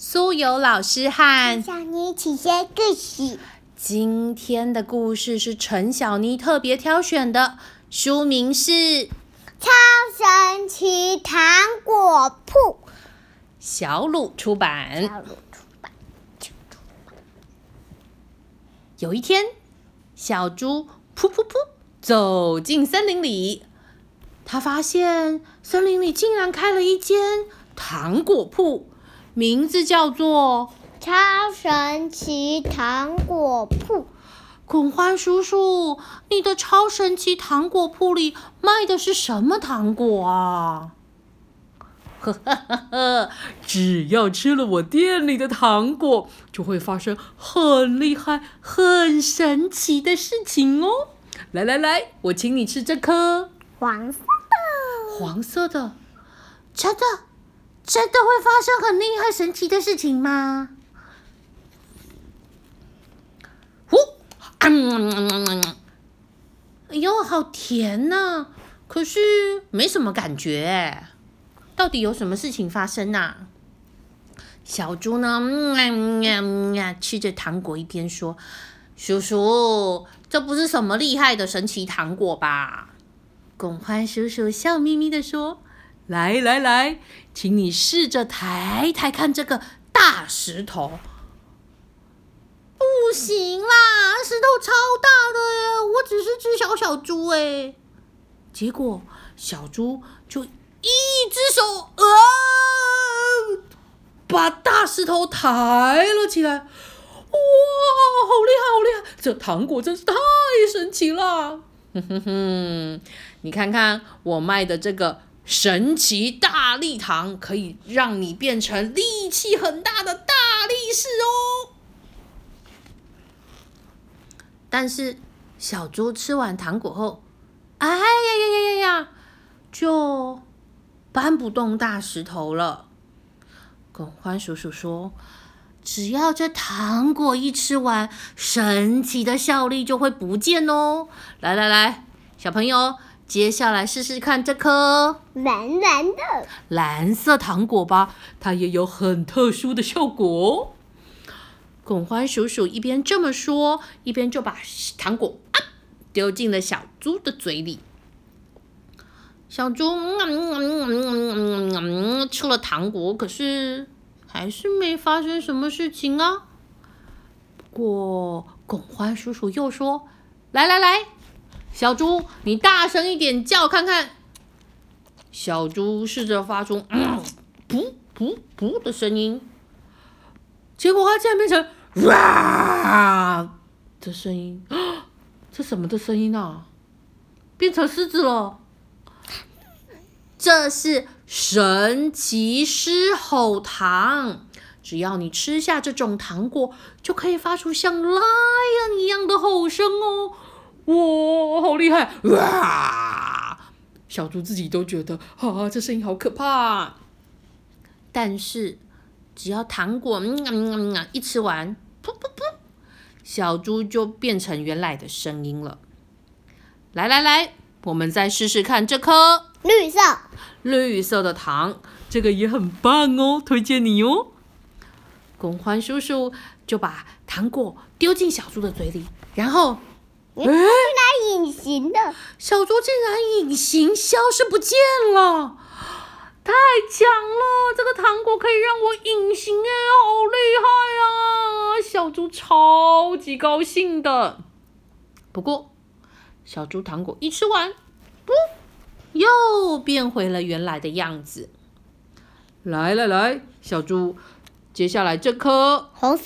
苏有老师和小妮起些故事。今天的故事是陈小妮特别挑选的，书名是《超神奇糖果铺》，小鲁出版。小鲁出版。有一天，小猪噗噗噗走进森林里，他发现森林里竟然开了一间糖果铺，名字叫做超神奇糖果铺。恐欢叔叔，你的超神奇糖果铺里卖的是什么糖果啊？呵呵呵呵，只要吃了我店里的糖果，就会发生很厉害、很神奇的事情哦！来来来，我请你吃这颗黄色的。黄色的，真的真的会发生很厉害、神奇的事情吗？呼，嗯，哎呦，好甜呐、可是没什么感觉，到底有什么事情发生呐、小猪呢？嗯啊嗯嗯，吃着糖果一边说：“叔叔，这不是什么厉害的神奇糖果吧？”拱欢叔叔笑眯眯的说：“来来来，请你试着抬抬看这个大石头。”不行啦，石头超大的耶！我只是只小小猪哎。结果小猪就一只手啊，把大石头抬了起来。哇，好厉害，好厉害！这糖果真是太神奇了。哼哼哼，你看看我卖的这个神奇大力糖，可以让你变成力气很大的大力士哦。但是小猪吃完糖果后，哎呀呀呀呀呀，就搬不动大石头了。耿欢叔叔说：“只要这糖果一吃完，神奇的效力就会不见哦。”来来来，小朋友，接下来试试看这颗蓝蓝的。蓝色糖果吧，它也有很特殊的效果哦。拱欢叔叔一边这么说，一边就把糖果啊丢进了小猪的嘴里。小猪嗯嗯嗯嗯嗯嗯吃了糖果，可是还是没发生什么事情啊。不过拱欢叔叔又说：“来来来，小猪，你大声一点叫看看。”小猪试着发出“嗯噗噗噗”的声音，结果它竟然变成“哇”的声音。这什么的声音啊？变成狮子了。这是神奇狮吼糖，只要你吃下这种糖果，就可以发出像 lion 一样的吼声哦！哇，好厉害！哇，小猪自己都觉得啊，这声音好可怕。但是只要糖果嗯嗯嗯一吃完，噗噗噗，小猪就变成原来的声音了。来来来，我们再试试看这颗。绿色。绿色的糖，这个也很棒哦，推荐你哦。公欢叔叔就把糖果丢进小猪的嘴里，然后，原来隐形的。小猪竟然隐形消失不见了，太强了！这个糖果可以让我隐形哎，好厉害啊！小猪超级高兴的。不过，小猪糖果一吃完，不。又变回了原来的样子。来来来，小猪，接下来这颗红色，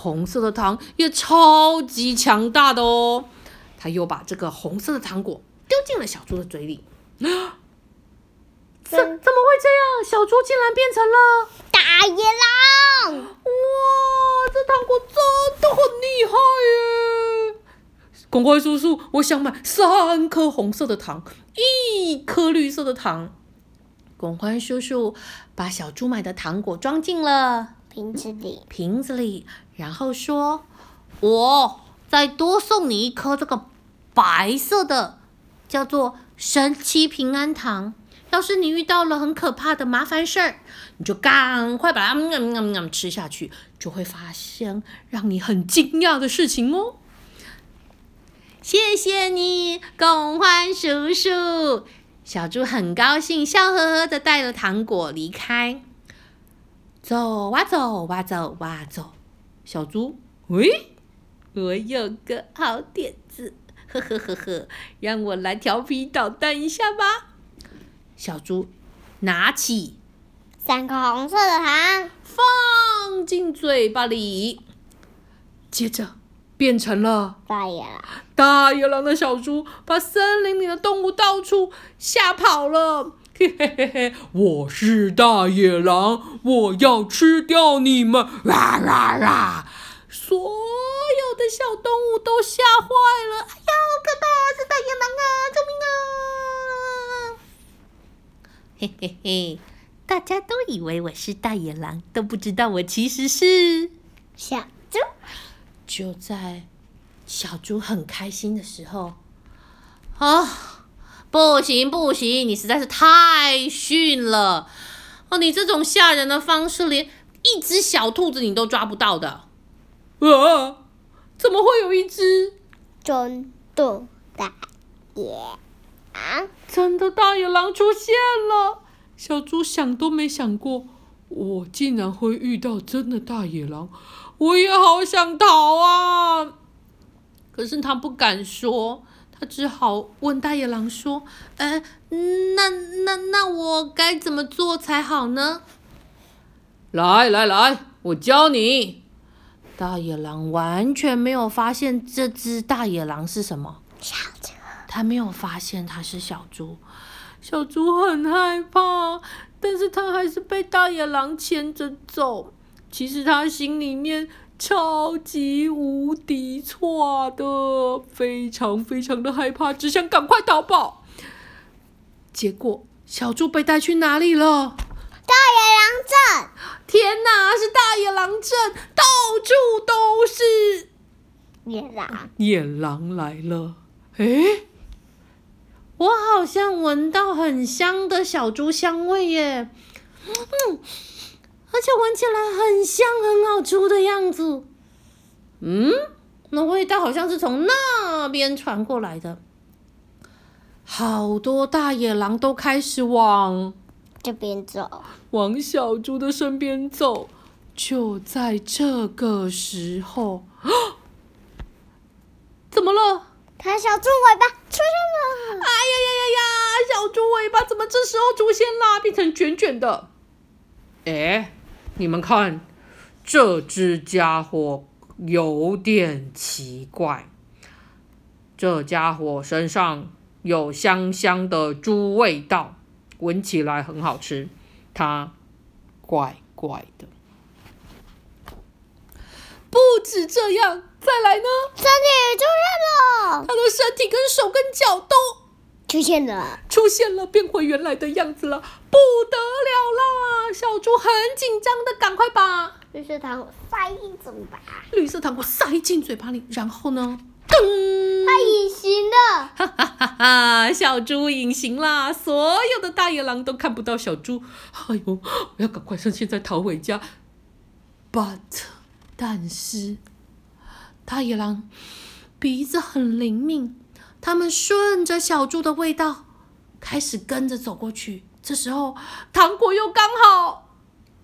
红色的糖也超级强大的哦。他又把这个红色的糖果丢进了小猪的嘴里。怎怎么会这样？小猪竟然变成了大野狼！哇，这糖果真的很厉害耶！公乖叔叔，我想买三颗红色的糖，一颗绿色的糖。公乖叔叔把小猪买的糖果装进了瓶子里，瓶子里，然后说：“我再多送你一颗这个白色的，叫做神奇平安糖，要是你遇到了很可怕的麻烦事儿，你就赶快把它吃下去，就会发生让你很惊讶的事情哦。谢谢你，共欢叔叔。小猪很高兴，笑呵呵的带了糖果离开。走啊走啊走啊走，小猪，喂，我有个好点子，呵呵呵呵，让我来调皮捣蛋一下吧。小猪拿起三颗红色的糖，放进嘴巴里，接着变成了大野狼。大野狼的小猪，把森林里的动物到处吓跑了。嘿嘿嘿嘿，我是大野狼，我要吃掉你们！啦啦啦！所有的小动物都吓坏了。哎呀，好可怕！是大野狼啊！救命啊！嘿嘿嘿，大家都以为我是大野狼，都不知道我其实是小猪，就在小猪很开心的时候，啊，不行不行，你实在是太逊了！哦，你这种吓人的方式，连一只小兔子你都抓不到的。啊，怎么会有一只真的大野狼？真的大野狼出现了？小猪想都没想过，我竟然会遇到真的大野狼，我也好想逃啊！可是他不敢说，他只好问大野狼说：“呃，那那那我该怎么做才好呢？”来来来，我教你。大野狼完全没有发现这只大野狼是什么，小猪，他没有发现它是小猪。小猪很害怕，但是他还是被大野狼牵着走。其实他心里面超级无敌错的，非常非常的害怕，只想赶快逃跑。结果小猪被带去哪里了？大野狼镇，天哪，是大野狼镇，到处都是野狼，野狼来了。诶，我好像闻到很香的小猪香味耶，嗯，而且闻起来很香、很好吃的样子。嗯，那味道好像是从那边传过来的。好多大野狼都开始往这边走，往小猪的身边走。就在这个时候，怎么了？它小猪尾巴出现了，哎呀呀呀呀！小猪尾巴怎么这时候出现啦？变成卷卷的。哎，你们看，这只家伙有点奇怪。这家伙身上有香香的猪味道，闻起来很好吃。它怪怪的。不止这样，再来呢？身体出现了，它的身体跟手跟脚都出现了，出现了，变回原来的样子了，不得了啦！小猪很紧张的，赶快把绿色糖果塞进嘴巴，绿色糖果塞进嘴巴里，然后呢，噔，它隐形了，哈哈哈哈！小猪隐形啦，所有的大野狼都看不到小猪。哎呦，我要赶快趁现在逃回家。But 但是大野狼鼻子很灵敏，他们顺着小猪的味道开始跟着走过去。这时候糖果又刚好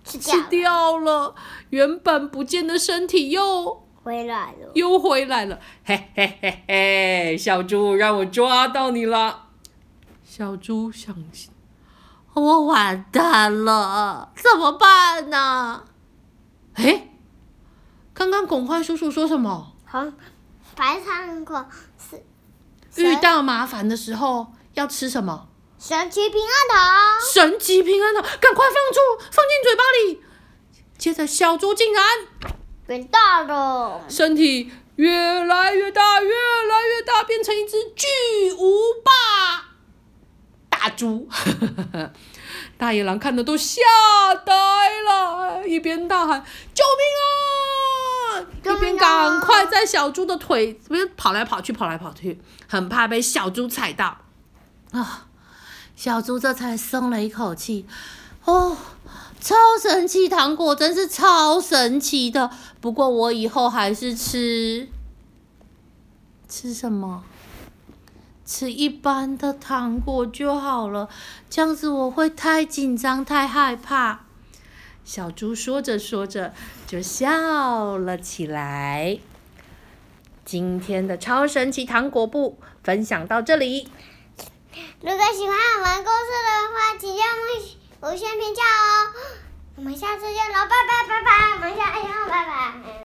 吃吃掉了原本不见的身体又回来了，又回来了，嘿嘿嘿嘿，小猪让我抓到你了。小猪想，我完蛋了，怎么办呢？哎，刚刚巩欢叔叔说什么？红白糖果是遇到麻烦的时候要吃什么？神奇平安糖，神奇平安糖，赶快放出，放进嘴巴里。接着，小猪竟然变大了，身体越来越大，越来越大，变成一只巨无霸大猪。大野狼看的都吓呆了，一边大喊“救命啊”，救命啊一边赶快在小猪的腿边跑来跑去，跑来跑去，很怕被小猪踩到。啊！小猪这才松了一口气。哦，超神奇糖果，真是超神奇的。不过我以后还是吃吃什么？吃一般的糖果就好了。这样子我会太紧张、太害怕。小猪说着说着就笑了起来。今天的超神奇糖果部分享到这里。如果喜欢我们故事的话，请用五星评价哦。我们下次见喽，拜拜拜拜，我们下次见，拜拜。